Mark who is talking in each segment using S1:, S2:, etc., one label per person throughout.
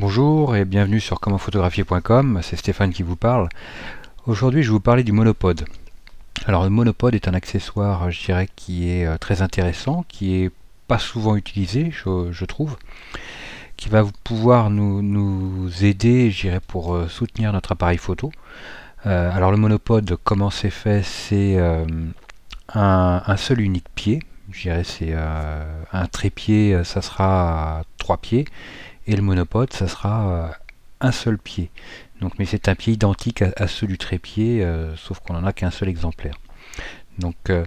S1: Bonjour et bienvenue sur commentphotographier.com, c'est Stéphane qui vous parle. Aujourd'hui je vais vous parler du monopode. Alors le monopode est un accessoire, je dirais, qui est euh, très intéressant, qui est pas souvent utilisé, je, trouve, qui va pouvoir nous, aider, je pour euh, soutenir notre appareil photo. Euh, alors le monopode, comment c'est fait? C'est un, seul unique pied, je dirais c'est un trépied, ça sera trois pieds, et le monopode, ça sera euh, un seul pied. Mais c'est un pied identique à, ceux du trépied, euh, sauf qu'on n'en a qu'un seul exemplaire. Donc euh,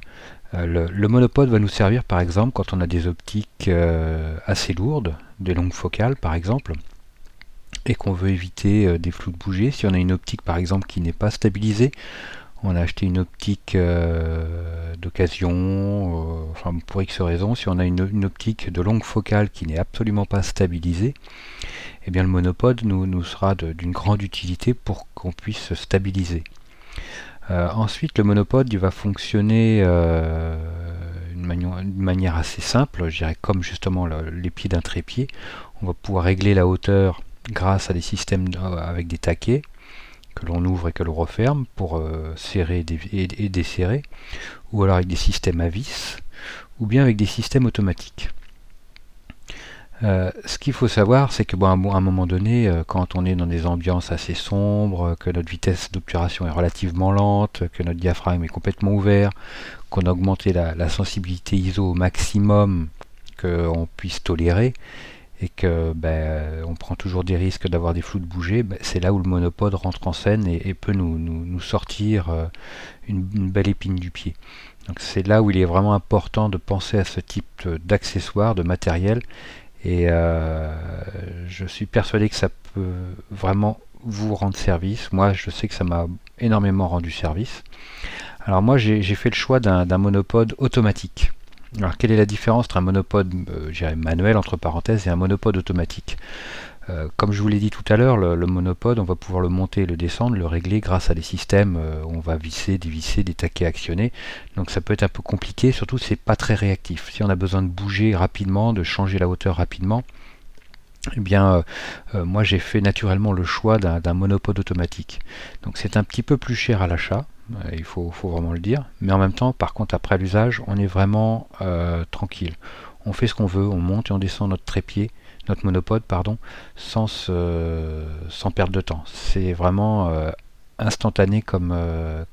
S1: le, monopode va nous servir par exemple quand on a des optiques assez lourdes, des longues focales par exemple, et qu'on veut éviter des flous de bouger. Si on a une optique par exemple qui n'est pas stabilisée, on a acheté une optique euh, d'occasion, euh, pour X raisons, si on a une, optique de longue focale qui n'est absolument pas stabilisée, eh bien le monopode nous, sera d'une grande utilité pour qu'on puisse stabiliser. Euh, ensuite, le monopode il va fonctionner d'une manière assez simple, je dirais comme justement les pieds d'un trépied. On va pouvoir régler la hauteur grâce à des systèmes avec des taquets que l'on ouvre et que l'on referme pour euh, serrer et, desserrer, ou alors avec des systèmes à vis, ou bien avec des systèmes automatiques. Euh, ce qu'il faut savoir, c'est que à un moment donné, euh, quand on est dans des ambiances assez sombres, que notre vitesse d'obturation est relativement lente, que notre diaphragme est complètement ouvert, qu'on a augmenté la sensibilité ISO au maximum qu'on puisse tolérer, et que ben, on prend toujours des risques d'avoir des flous de bouger, ben, c'est là où le monopode rentre en scène et, peut nous, sortir euh, une, belle épine du pied. Donc c'est là où il est vraiment important de penser à ce type d'accessoires, de matériel, et euh, je suis persuadé que ça peut vraiment vous rendre service. Moi, je sais que ça m'a énormément rendu service. Alors moi, j'ai fait le choix d'un monopode automatique. Alors quelle est la différence entre un monopode euh, manuel entre parenthèses et un monopode automatique euh, comme je vous l'ai dit tout à l'heure, le, monopode, on va pouvoir le monter et le descendre, le régler grâce à des systèmes euh, où on va visser, dévisser, des taquets actionnés. Donc ça peut être un peu compliqué, surtout c'est pas très réactif. Si on a besoin de bouger rapidement, de changer la hauteur rapidement, eh bien, moi j'ai fait naturellement le choix d'un monopode automatique. Donc c'est un petit peu plus cher à l'achat, euh, il faut, vraiment le dire. Mais en même temps, par contre, après l'usage, on est vraiment euh, tranquille. On fait ce qu'on veut, on monte et on descend notre trépied, notre monopode, pardon, sans, sans perdre de temps. C'est vraiment euh, instantané comme,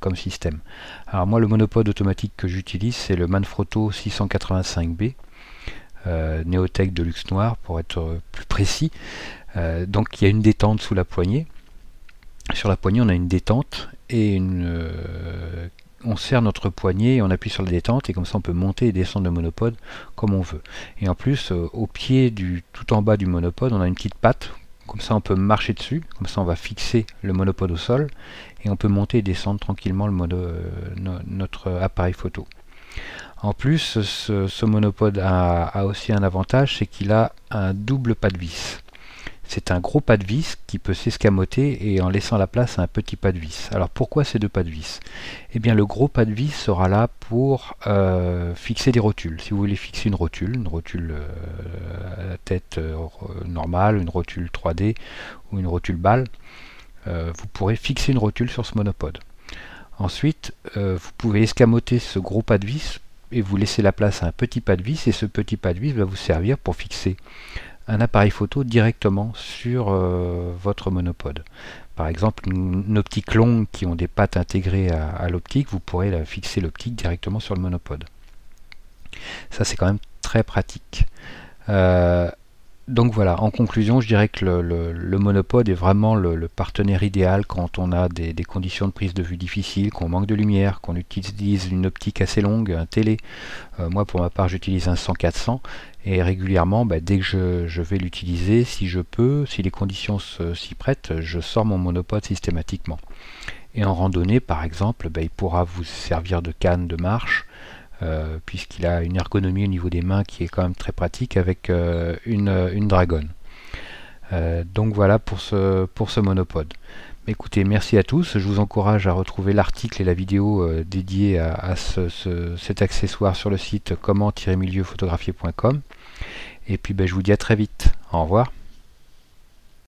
S1: comme système. Alors moi, le monopode automatique que j'utilise, c'est le Manfrotto 685B. Néotech de luxe noir pour être plus précis. donc il y a une détente sous la poignée. Sur la poignée, on a une détente et euh, on serre notre poignet et on appuie sur la détente et comme ça on peut monter et descendre le monopode comme on veut. Et en plus, euh, au pied du tout en bas du monopode, on a une petite patte. Comme ça on peut marcher dessus, comme ça on va fixer le monopode au sol et on peut monter et descendre tranquillement le euh, notre appareil photo. En plus, ce, monopode a, aussi un avantage, c'est qu'il a un double pas de vis. C'est un gros pas de vis qui peut s'escamoter et en laissant la place à un petit pas de vis. Alors pourquoi ces deux pas de vis? Eh bien le gros pas de vis sera là pour euh, fixer des rotules. Si vous voulez fixer une rotule, une rotule euh, à tête euh, normale, une rotule 3D ou une rotule balle, vous pourrez fixer une rotule sur ce monopode. Ensuite, vous pouvez escamoter ce gros pas de vis et vous laisser la place à un petit pas de vis et ce petit pas de vis va vous servir pour fixer un appareil photo directement sur euh, votre monopode. Par exemple, une, optique longue qui ont des pattes intégrées à, l'optique, vous pourrez la fixer l'optique directement sur le monopode. Ça, c'est quand même très pratique. Euh, donc voilà, en conclusion, je dirais que le, monopode est vraiment le, partenaire idéal quand on a des, conditions de prise de vue difficiles, qu'on manque de lumière, qu'on utilise une optique assez longue, un télé. Euh, moi, pour ma part, j'utilise un 100-400 et régulièrement, bah, dès que je, vais l'utiliser, si je peux, si les conditions s'y prêtent, je sors mon monopode systématiquement. Et en randonnée, par exemple, bah, il pourra vous servir de canne de marche euh, puisqu'il a une ergonomie au niveau des mains qui est quand même très pratique avec euh, une, dragonne. Euh, donc voilà pour ce, pour ce monopode. Écoutez, merci à tous. Je vous encourage à retrouver l'article et la vidéo dédiée à, cet accessoire sur le site comment-milieuphotographier.com. Et puis ben, je vous dis à très vite. Au revoir.